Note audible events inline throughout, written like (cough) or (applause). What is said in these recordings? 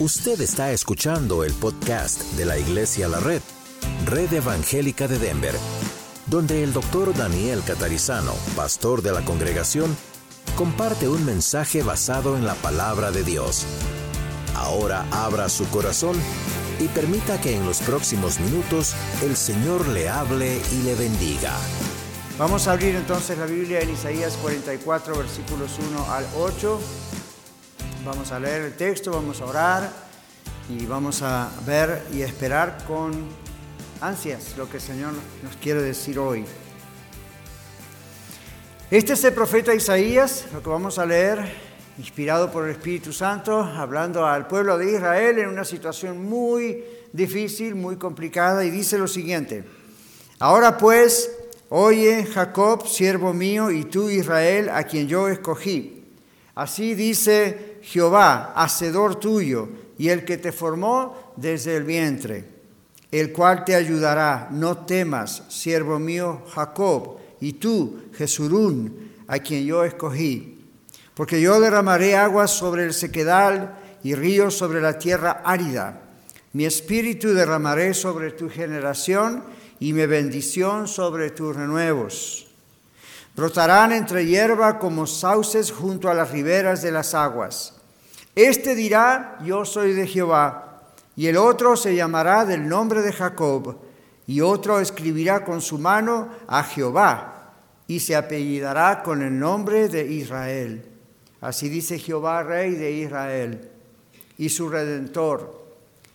Usted está escuchando el podcast de la Iglesia La Red, Red Evangélica de Denver, donde el doctor Daniel Catarizano, pastor de la congregación, comparte un mensaje basado en la palabra de Dios. Ahora abra su corazón y permita que en los próximos minutos el Señor le hable y le bendiga. Vamos a abrir entonces la Biblia en Isaías 44, versículos 1 al 8. Vamos a leer el texto, vamos a orar y vamos a ver y esperar con ansias lo que el Señor nos quiere decir hoy. Este es el profeta Isaías, lo que vamos a leer, inspirado por el Espíritu Santo, hablando al pueblo de Israel en una situación muy difícil, muy complicada, y dice lo siguiente, ahora pues, oye Jacob, siervo mío, y tú Israel, a quien yo escogí. Así dice Jehová, hacedor tuyo, y el que te formó desde el vientre, el cual te ayudará. No temas, siervo mío Jacob, y tú, Jesurún, a quien yo escogí. Porque yo derramaré aguas sobre el sequedal y ríos sobre la tierra árida. Mi espíritu derramaré sobre tu generación y mi bendición sobre tus renuevos. Brotarán entre hierba como sauces junto a las riberas de las aguas. Este dirá, yo soy de Jehová, y el otro se llamará del nombre de Jacob, y otro escribirá con su mano a Jehová, y se apellidará con el nombre de Israel. Así dice Jehová, rey de Israel, y su redentor,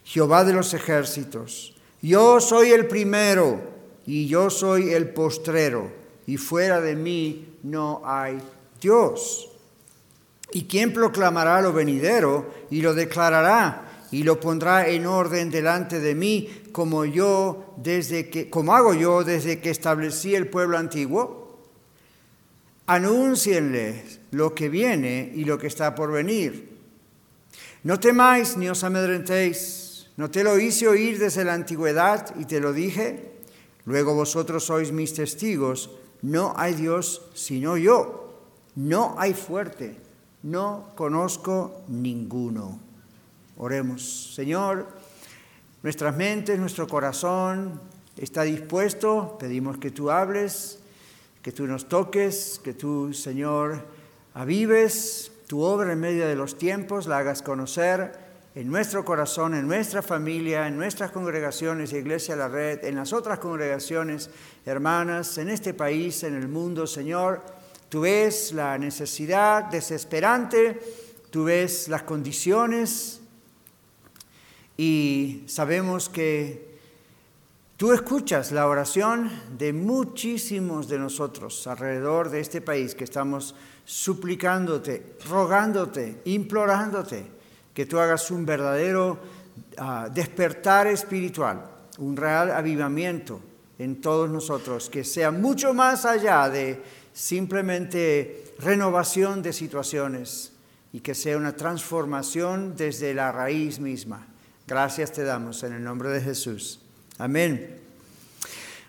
Jehová de los ejércitos. Yo soy el primero, y yo soy el postrero, y fuera de mí no hay Dios. ¿Y quién proclamará lo venidero y lo declarará y lo pondrá en orden delante de mí como yo desde que como hago yo desde que establecí el pueblo antiguo? Anúncienle lo que viene y lo que está por venir. No temáis ni os amedrentéis. No te lo hice oír desde la antigüedad y te lo dije. Luego vosotros sois mis testigos. No hay Dios sino yo. No hay fuerte no conozco ninguno. Oremos, Señor, nuestras mentes, nuestro corazón está dispuesto, pedimos que tú hables, que tú nos toques, que tú, Señor, avives. Tu obra en medio de los tiempos, la hagas conocer en nuestro corazón, en nuestra familia, en nuestras congregaciones, Iglesia La Red, en las otras congregaciones hermanas, en este país, en el mundo, Señor Tú ves la necesidad desesperante, tú ves las condiciones y sabemos que tú escuchas la oración de muchísimos de nosotros alrededor de este país que estamos suplicándote, rogándote, implorándote que tú hagas un verdadero ah, despertar espiritual, un real avivamiento en todos nosotros, que sea mucho más allá de simplemente renovación de situaciones y que sea una transformación desde la raíz misma. Gracias te damos en el nombre de Jesús. Amén.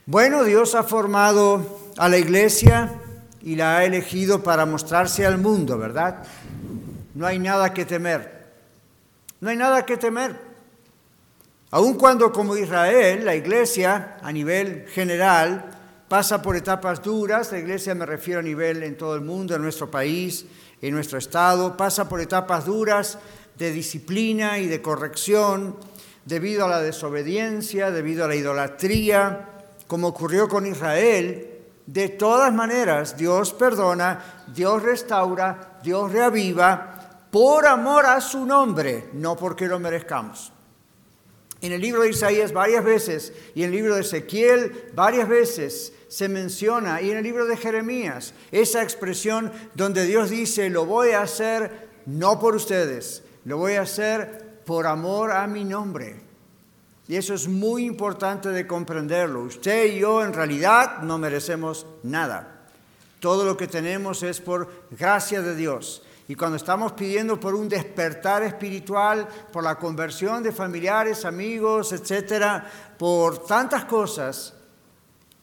Bueno, Dios ha formado a la iglesia y la ha elegido para mostrarse al mundo, ¿verdad? No hay nada que temer. No hay nada que temer. Aun cuando como Israel, la iglesia a nivel general pasa por etapas duras, la iglesia me refiero a nivel en todo el mundo, en nuestro país, en nuestro estado, pasa por etapas duras de disciplina y de corrección debido a la desobediencia, debido a la idolatría, como ocurrió con Israel. De todas maneras, Dios perdona, Dios restaura, Dios reaviva por amor a su nombre, no porque lo merezcamos. En el libro de Isaías varias veces y en el libro de Ezequiel varias veces se menciona, y en el libro de Jeremías, esa expresión donde Dios dice, lo voy a hacer no por ustedes, lo voy a hacer por amor a mi nombre. Y eso es muy importante de comprenderlo. Usted y yo en realidad no merecemos nada. Todo lo que tenemos es por gracia de Dios. Y cuando estamos pidiendo por un despertar espiritual, por la conversión de familiares, amigos, etcétera, por tantas cosas,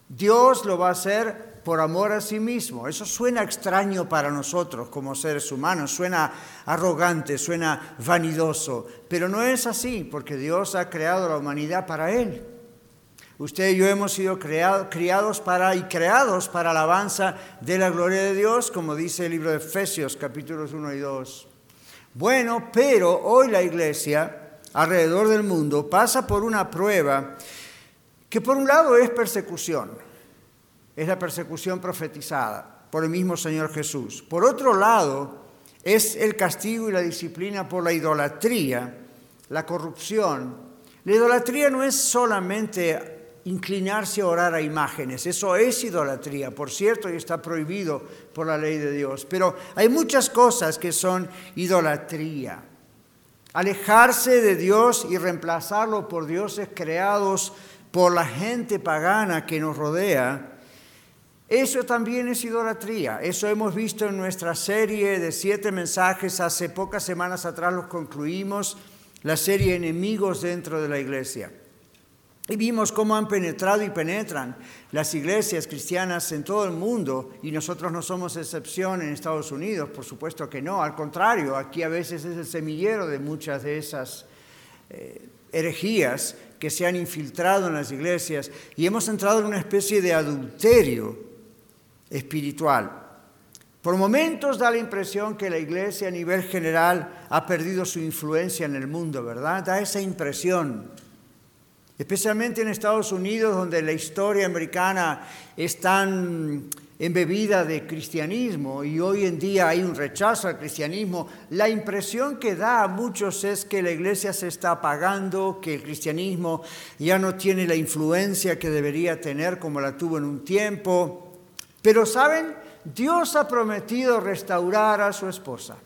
Dios lo va a hacer por amor a sí mismo. Eso suena extraño para nosotros como seres humanos, suena arrogante, suena vanidoso, pero no es así, porque Dios ha creado la humanidad para Él. Usted y yo hemos sido criados para y creados para alabanza de la gloria de Dios, como dice el libro de Efesios capítulos 1 y 2. Bueno, pero hoy la iglesia alrededor del mundo pasa por una prueba que por un lado es persecución, es la persecución profetizada por el mismo Señor Jesús. Por otro lado, es el castigo y la disciplina por la idolatría, la corrupción. La idolatría no es solamente inclinarse a orar a imágenes. Eso es idolatría, por cierto, y está prohibido por la ley de Dios. Pero hay muchas cosas que son idolatría. Alejarse de Dios y reemplazarlo por dioses creados por la gente pagana que nos rodea, eso también es idolatría. Eso hemos visto en nuestra serie de siete mensajes. Hace pocas semanas atrás los concluimos, la serie Enemigos dentro de la iglesia. Y vimos cómo han penetrado y penetran las iglesias cristianas en todo el mundo y nosotros no somos excepción en Estados Unidos, por supuesto que no, al contrario, aquí a veces es el semillero de muchas de esas eh, herejías que se han infiltrado en las iglesias y hemos entrado en una especie de adulterio espiritual. Por momentos da la impresión que la iglesia a nivel general ha perdido su influencia en el mundo, ¿verdad? Da esa impresión especialmente en Estados Unidos, donde la historia americana es tan embebida de cristianismo y hoy en día hay un rechazo al cristianismo, la impresión que da a muchos es que la iglesia se está apagando, que el cristianismo ya no tiene la influencia que debería tener como la tuvo en un tiempo. Pero saben, Dios ha prometido restaurar a su esposa.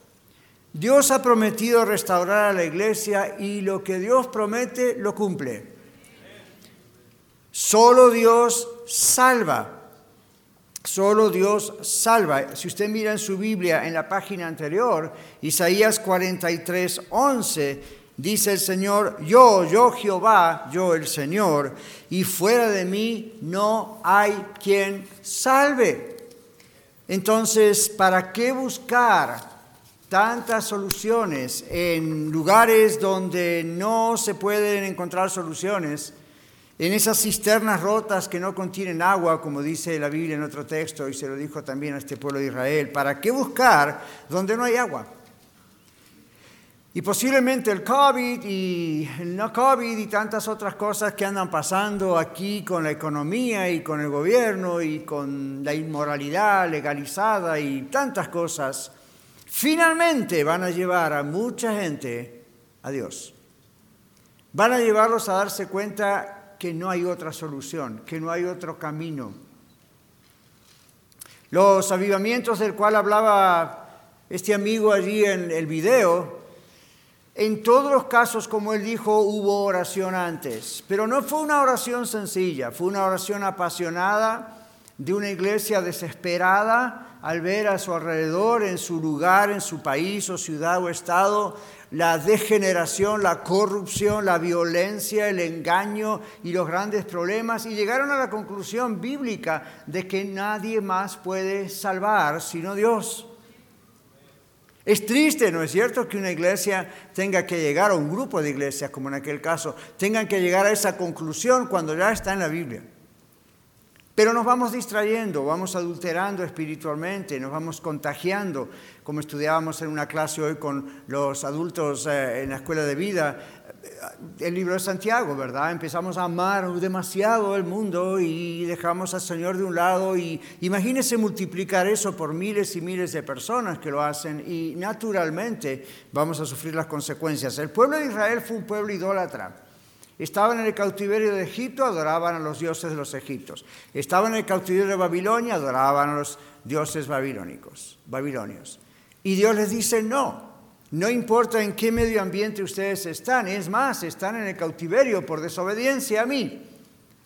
Dios ha prometido restaurar a la iglesia y lo que Dios promete lo cumple. Solo Dios salva. Solo Dios salva. Si usted mira en su Biblia, en la página anterior, Isaías 43, 11, dice el Señor, yo, yo Jehová, yo el Señor, y fuera de mí no hay quien salve. Entonces, ¿para qué buscar tantas soluciones en lugares donde no se pueden encontrar soluciones? En esas cisternas rotas que no contienen agua, como dice la Biblia en otro texto, y se lo dijo también a este pueblo de Israel, ¿para qué buscar donde no hay agua? Y posiblemente el COVID y el no COVID y tantas otras cosas que andan pasando aquí con la economía y con el gobierno y con la inmoralidad legalizada y tantas cosas, finalmente van a llevar a mucha gente a Dios. Van a llevarlos a darse cuenta que no hay otra solución, que no hay otro camino. Los avivamientos del cual hablaba este amigo allí en el video, en todos los casos, como él dijo, hubo oración antes, pero no fue una oración sencilla, fue una oración apasionada de una iglesia desesperada al ver a su alrededor, en su lugar, en su país o ciudad o estado, la degeneración, la corrupción, la violencia, el engaño y los grandes problemas y llegaron a la conclusión bíblica de que nadie más puede salvar sino Dios. Es triste, ¿no es cierto?, que una iglesia tenga que llegar, o un grupo de iglesias, como en aquel caso, tengan que llegar a esa conclusión cuando ya está en la Biblia. Pero nos vamos distrayendo, vamos adulterando espiritualmente, nos vamos contagiando, como estudiábamos en una clase hoy con los adultos eh, en la escuela de vida, eh, el libro de Santiago, ¿verdad? Empezamos a amar demasiado el mundo y dejamos al Señor de un lado y imagínese multiplicar eso por miles y miles de personas que lo hacen y naturalmente vamos a sufrir las consecuencias. El pueblo de Israel fue un pueblo idólatra. Estaban en el cautiverio de Egipto, adoraban a los dioses de los egipcios. Estaban en el cautiverio de Babilonia, adoraban a los dioses babilónicos, babilonios. Y Dios les dice, no, no importa en qué medio ambiente ustedes están, es más, están en el cautiverio por desobediencia a mí.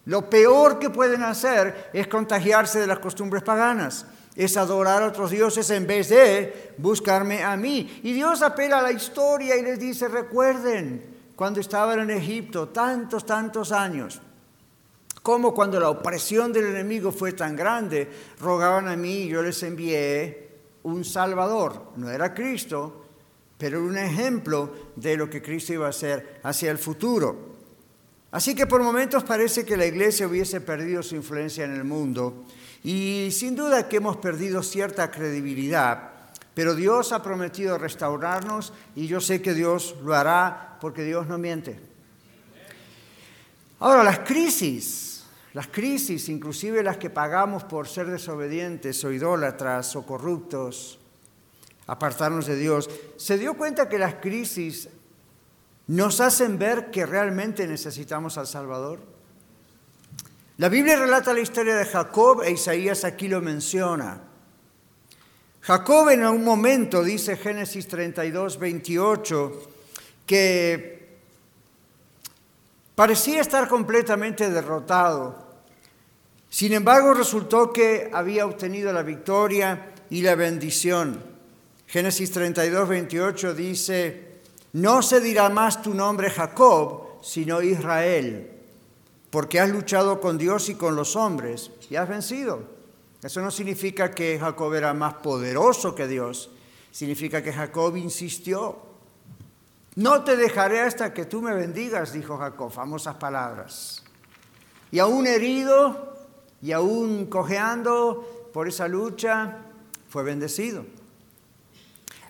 Lo peor que pueden hacer es contagiarse de las costumbres paganas, es adorar a otros dioses en vez de buscarme a mí. Y Dios apela a la historia y les dice, recuerden, cuando estaban en Egipto, tantos, tantos años, como cuando la opresión del enemigo fue tan grande, rogaban a mí y yo les envié un Salvador. No era Cristo, pero un ejemplo de lo que Cristo iba a hacer hacia el futuro. Así que por momentos parece que la iglesia hubiese perdido su influencia en el mundo y sin duda que hemos perdido cierta credibilidad, pero Dios ha prometido restaurarnos y yo sé que Dios lo hará porque Dios no miente. Ahora, las crisis, las crisis, inclusive las que pagamos por ser desobedientes o idólatras o corruptos, apartarnos de Dios, ¿se dio cuenta que las crisis nos hacen ver que realmente necesitamos al Salvador? La Biblia relata la historia de Jacob e Isaías aquí lo menciona. Jacob en un momento, dice Génesis 32, 28, que parecía estar completamente derrotado. Sin embargo, resultó que había obtenido la victoria y la bendición. Génesis 32, 28 dice, no se dirá más tu nombre Jacob, sino Israel, porque has luchado con Dios y con los hombres y has vencido. Eso no significa que Jacob era más poderoso que Dios, significa que Jacob insistió. No te dejaré hasta que tú me bendigas, dijo Jacob, famosas palabras. Y aún herido y aún cojeando por esa lucha, fue bendecido.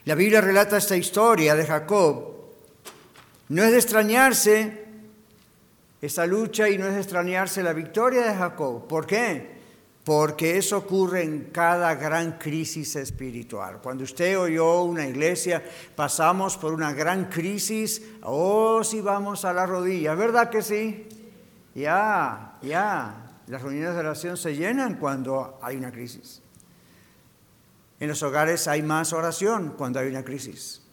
La Biblia relata esta historia de Jacob no es de extrañarse esa lucha y no es de extrañarse la victoria de Jacob. ¿Por qué? Porque eso ocurre en cada gran crisis espiritual. Cuando usted oyó una iglesia, pasamos por una gran crisis, oh, si vamos a la rodilla, ¿verdad que sí? Ya, ya. Las reuniones de oración se llenan cuando hay una crisis. En los hogares hay más oración cuando hay una crisis.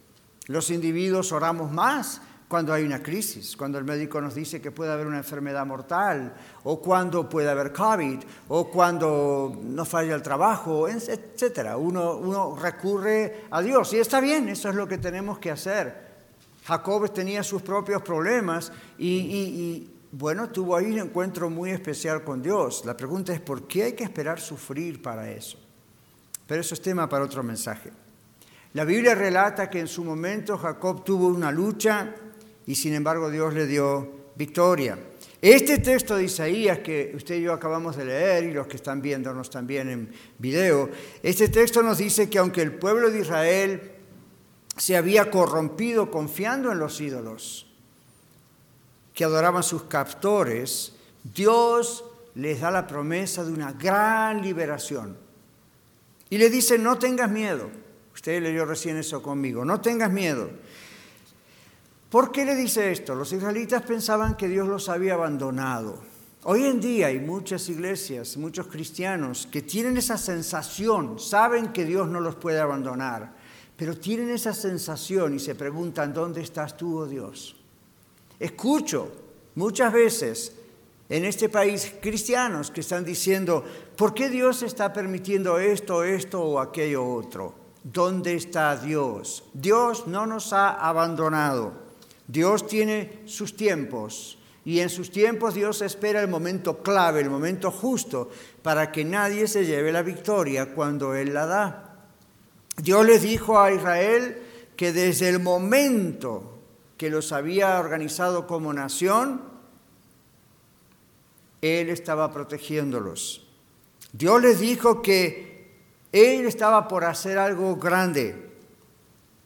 Los individuos oramos más cuando hay una crisis, cuando el médico nos dice que puede haber una enfermedad mortal, o cuando puede haber COVID, o cuando nos falla el trabajo, etc. Uno, recurre a Dios y está bien, eso es lo que tenemos que hacer. Jacob tenía sus propios problemas y, y bueno, tuvo ahí un encuentro muy especial con Dios. La pregunta es, ¿por qué hay que esperar sufrir para eso? Pero eso es tema para otro mensaje. La Biblia relata que en su momento Jacob tuvo una lucha y sin embargo Dios le dio victoria. Este texto de Isaías que usted y yo acabamos de leer y los que están viéndonos también en video, este texto nos dice que aunque el pueblo de Israel se había corrompido confiando en los ídolos que adoraban sus captores, Dios les da la promesa de una gran liberación. Y le dice, no tengas miedo. Usted leyó recién eso conmigo, no tengas miedo. ¿Por qué le dice esto? Los israelitas pensaban que Dios los había abandonado. Hoy en día hay muchas iglesias, muchos cristianos que tienen esa sensación, saben que Dios no los puede abandonar, pero tienen esa sensación y se preguntan, ¿dónde estás tú, oh Dios? Escucho muchas veces en este país cristianos que están diciendo, ¿por qué Dios está permitiendo esto, esto o aquello otro? ¿Dónde está Dios? Dios no nos ha abandonado. Dios tiene sus tiempos y en sus tiempos Dios espera el momento clave, el momento justo, para que nadie se lleve la victoria cuando Él la da. Dios les dijo a Israel que desde el momento que los había organizado como nación, Él estaba protegiéndolos. Dios les dijo que Él estaba por hacer algo grande.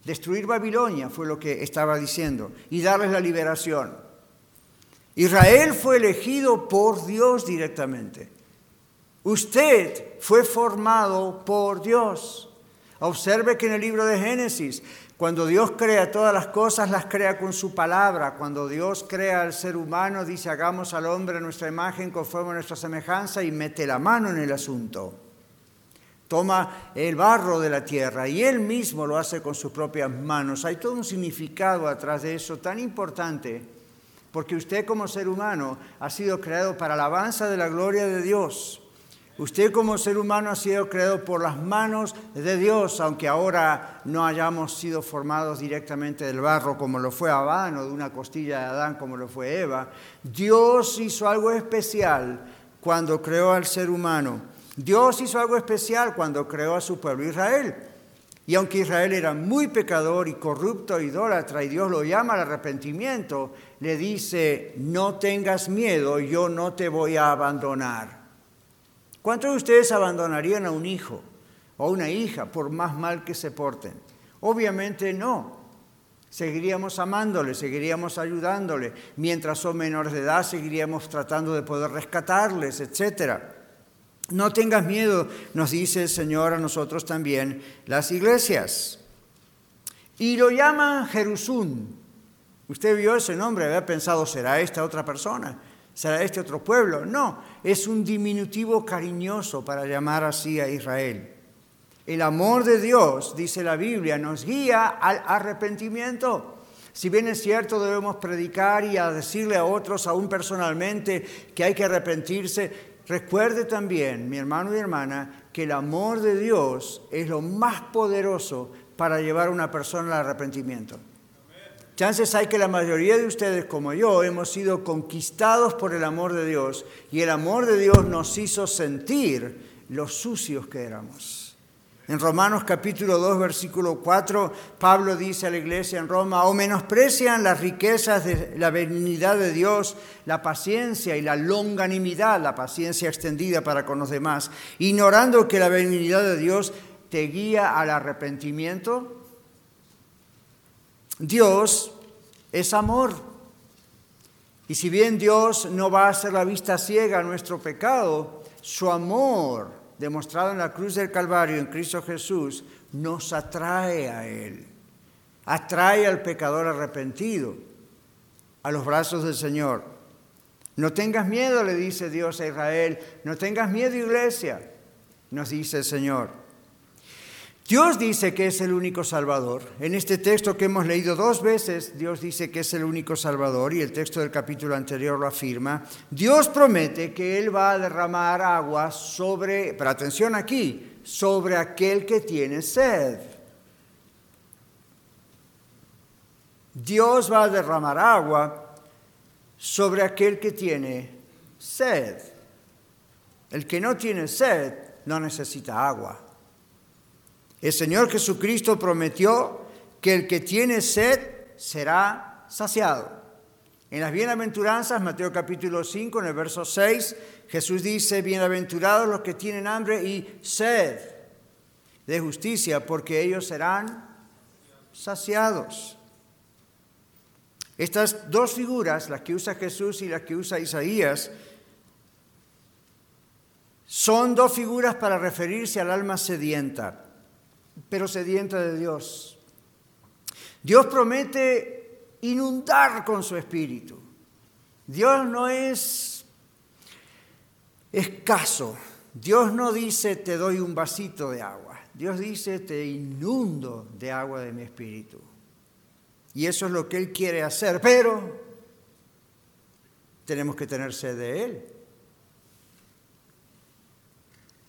Destruir Babilonia fue lo que estaba diciendo y darles la liberación. Israel fue elegido por Dios directamente. Usted fue formado por Dios. Observe que en el libro de Génesis, cuando Dios crea todas las cosas, las crea con su palabra. Cuando Dios crea al ser humano, dice, hagamos al hombre nuestra imagen conforme a nuestra semejanza y mete la mano en el asunto toma el barro de la tierra y él mismo lo hace con sus propias manos. Hay todo un significado atrás de eso tan importante, porque usted como ser humano ha sido creado para alabanza de la gloria de Dios. Usted como ser humano ha sido creado por las manos de Dios, aunque ahora no hayamos sido formados directamente del barro como lo fue Adán o de una costilla de Adán como lo fue Eva. Dios hizo algo especial cuando creó al ser humano. Dios hizo algo especial cuando creó a su pueblo Israel. Y aunque Israel era muy pecador y corrupto, idólatra, y Dios lo llama al arrepentimiento, le dice, no tengas miedo, yo no te voy a abandonar. ¿Cuántos de ustedes abandonarían a un hijo o una hija por más mal que se porten? Obviamente no. Seguiríamos amándole, seguiríamos ayudándole. Mientras son menores de edad, seguiríamos tratando de poder rescatarles, etc. No tengas miedo, nos dice el Señor a nosotros también, las iglesias. Y lo llaman Jerusún. Usted vio ese nombre, había pensado, ¿será esta otra persona? ¿Será este otro pueblo? No, es un diminutivo cariñoso para llamar así a Israel. El amor de Dios, dice la Biblia, nos guía al arrepentimiento. Si bien es cierto, debemos predicar y a decirle a otros, aún personalmente, que hay que arrepentirse, recuerde también, mi hermano y hermana, que el amor de Dios es lo más poderoso para llevar a una persona al arrepentimiento. Chances hay que la mayoría de ustedes, como yo, hemos sido conquistados por el amor de Dios y el amor de Dios nos hizo sentir los sucios que éramos. En Romanos capítulo 2, versículo 4, Pablo dice a la iglesia en Roma, o menosprecian las riquezas de la benignidad de Dios, la paciencia y la longanimidad, la paciencia extendida para con los demás, ignorando que la benignidad de Dios te guía al arrepentimiento Dios es amor. Y si bien Dios no va a hacer la vista ciega a nuestro pecado, su amor demostrado en la cruz del Calvario en Cristo Jesús nos atrae a Él. Atrae al pecador arrepentido a los brazos del Señor. No tengas miedo, le dice Dios a Israel. No tengas miedo, iglesia, nos dice el Señor. Dios dice que es el único Salvador. En este texto que hemos leído dos veces, Dios dice que es el único Salvador y el texto del capítulo anterior lo afirma. Dios promete que Él va a derramar agua sobre, pero atención aquí, sobre aquel que tiene sed. Dios va a derramar agua sobre aquel que tiene sed. El que no tiene sed no necesita agua. El Señor Jesucristo prometió que el que tiene sed será saciado. En las bienaventuranzas, Mateo capítulo 5, en el verso 6, Jesús dice, bienaventurados los que tienen hambre y sed de justicia, porque ellos serán saciados. Estas dos figuras, las que usa Jesús y las que usa Isaías, son dos figuras para referirse al alma sedienta pero sedienta de Dios. Dios promete inundar con su espíritu. Dios no es escaso. Dios no dice te doy un vasito de agua. Dios dice te inundo de agua de mi espíritu. Y eso es lo que Él quiere hacer, pero tenemos que tener sed de Él.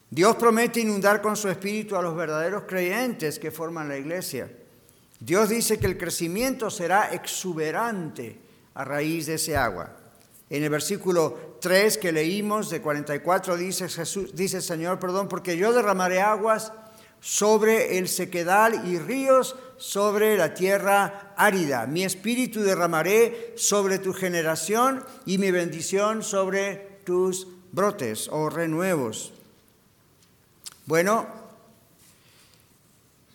Dios promete inundar con su espíritu a los verdaderos creyentes que forman la iglesia. Dios dice que el crecimiento será exuberante a raíz de ese agua. En el versículo 3 que leímos de 44 dice, Jesús, dice el Señor, perdón, porque yo derramaré aguas sobre el sequedal y ríos sobre la tierra árida. Mi espíritu derramaré sobre tu generación y mi bendición sobre tus brotes o renuevos. Bueno,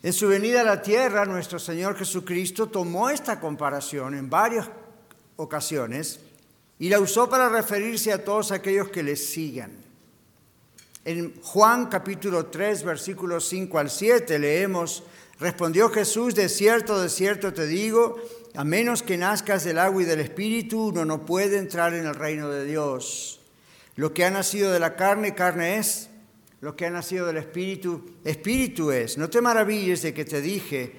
en su venida a la tierra, nuestro Señor Jesucristo tomó esta comparación en varias ocasiones y la usó para referirse a todos aquellos que le sigan. En Juan capítulo 3, versículos 5 al 7 leemos, respondió Jesús, de cierto, de cierto te digo, a menos que nazcas del agua y del espíritu, uno no puede entrar en el reino de Dios. Lo que ha nacido de la carne, carne es lo que ha nacido del Espíritu, Espíritu es. No te maravilles de que te dije,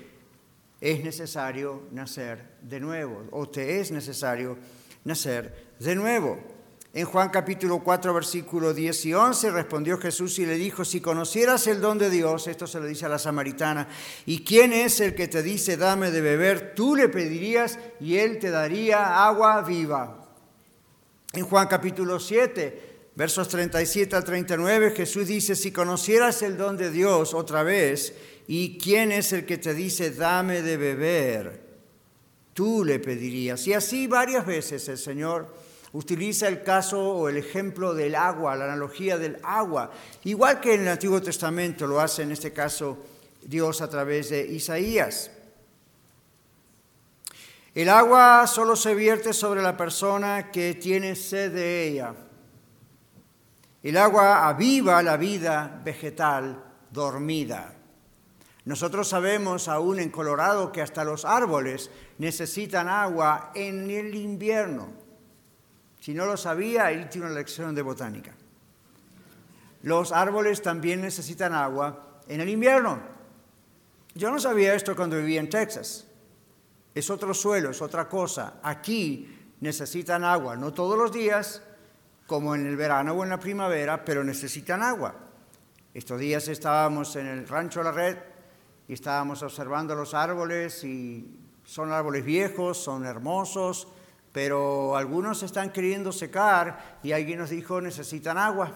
es necesario nacer de nuevo, o te es necesario nacer de nuevo. En Juan capítulo 4, versículo 10 y 11 respondió Jesús y le dijo, si conocieras el don de Dios, esto se lo dice a la samaritana, ¿y quién es el que te dice, dame de beber? Tú le pedirías y él te daría agua viva. En Juan capítulo 7, versos 37 al 39, Jesús dice, si conocieras el don de Dios otra vez, ¿y quién es el que te dice, dame de beber? Tú le pedirías. Y así varias veces el Señor utiliza el caso o el ejemplo del agua, la analogía del agua, igual que en el Antiguo Testamento lo hace en este caso Dios a través de Isaías. El agua solo se vierte sobre la persona que tiene sed de ella. El agua aviva la vida vegetal dormida. Nosotros sabemos aún en Colorado que hasta los árboles necesitan agua en el invierno. Si no lo sabía, ahí tiene una lección de botánica. Los árboles también necesitan agua en el invierno. Yo no sabía esto cuando vivía en Texas. Es otro suelo, es otra cosa. Aquí necesitan agua, no todos los días, como en el verano o en la primavera, pero necesitan agua. Estos días estábamos en el rancho La Red y estábamos observando los árboles y son árboles viejos, son hermosos, pero algunos están queriendo secar y alguien nos dijo necesitan agua.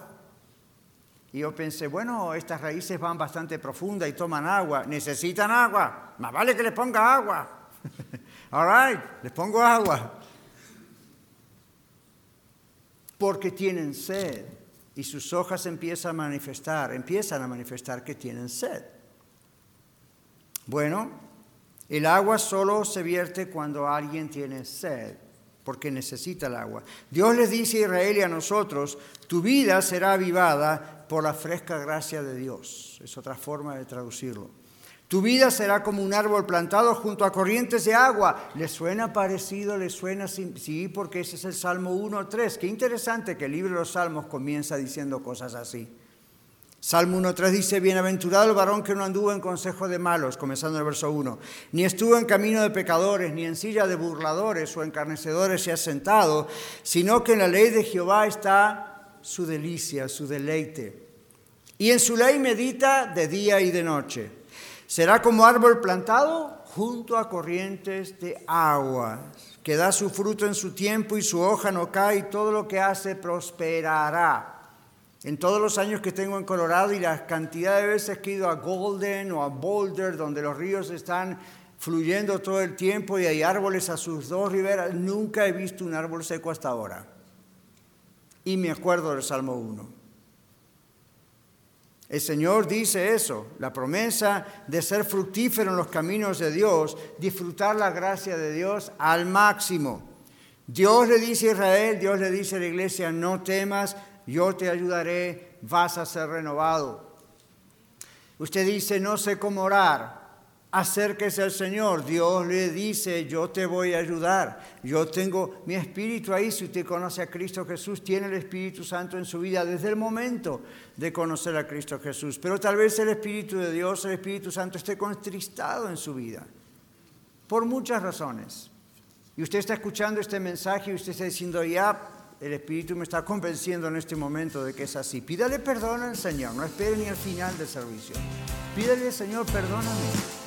Y yo pensé, bueno, estas raíces van bastante profundas y toman agua, necesitan agua, más vale que les ponga agua. (laughs) All right, les pongo agua. Porque tienen sed y sus hojas empiezan a manifestar, empiezan a manifestar que tienen sed. Bueno, el agua solo se vierte cuando alguien tiene sed porque necesita el agua. Dios les dice a Israel y a nosotros, tu vida será avivada por la fresca gracia de Dios. Es otra forma de traducirlo. Tu vida será como un árbol plantado junto a corrientes de agua. ¿Le suena parecido? ¿Le suena? Sí, porque ese es el Salmo 1.3. Qué interesante que el libro de los Salmos comienza diciendo cosas así. Salmo 1.3 dice, bienaventurado el varón que no anduvo en consejo de malos, comenzando el verso 1, ni estuvo en camino de pecadores, ni en silla de burladores o encarnecedores se ha sentado, sino que en la ley de Jehová está su delicia, su deleite. Y en su ley medita de día y de noche. Será como árbol plantado junto a corrientes de agua, que da su fruto en su tiempo y su hoja no cae, y todo lo que hace prosperará. En todos los años que tengo en Colorado y la cantidad de veces que he ido a Golden o a Boulder, donde los ríos están fluyendo todo el tiempo y hay árboles a sus dos riberas, nunca he visto un árbol seco hasta ahora. Y me acuerdo del Salmo 1. El Señor dice eso, la promesa de ser fructífero en los caminos de Dios, disfrutar la gracia de Dios al máximo. Dios le dice a Israel, Dios le dice a la iglesia, no temas, yo te ayudaré, vas a ser renovado. Usted dice, no sé cómo orar, acérquese al Señor. Dios le dice, yo te voy a ayudar. Yo tengo mi espíritu ahí. Si usted conoce a Cristo Jesús, tiene el Espíritu Santo en su vida desde el momento de conocer a Cristo Jesús. Pero tal vez el Espíritu de Dios, el Espíritu Santo, esté contristado en su vida. Por muchas razones. Y usted está escuchando este mensaje y usted está diciendo, ya, el Espíritu me está convenciendo en este momento de que es así. Pídale perdón al Señor, no espere ni al final del servicio. Pídale, Señor, perdóname.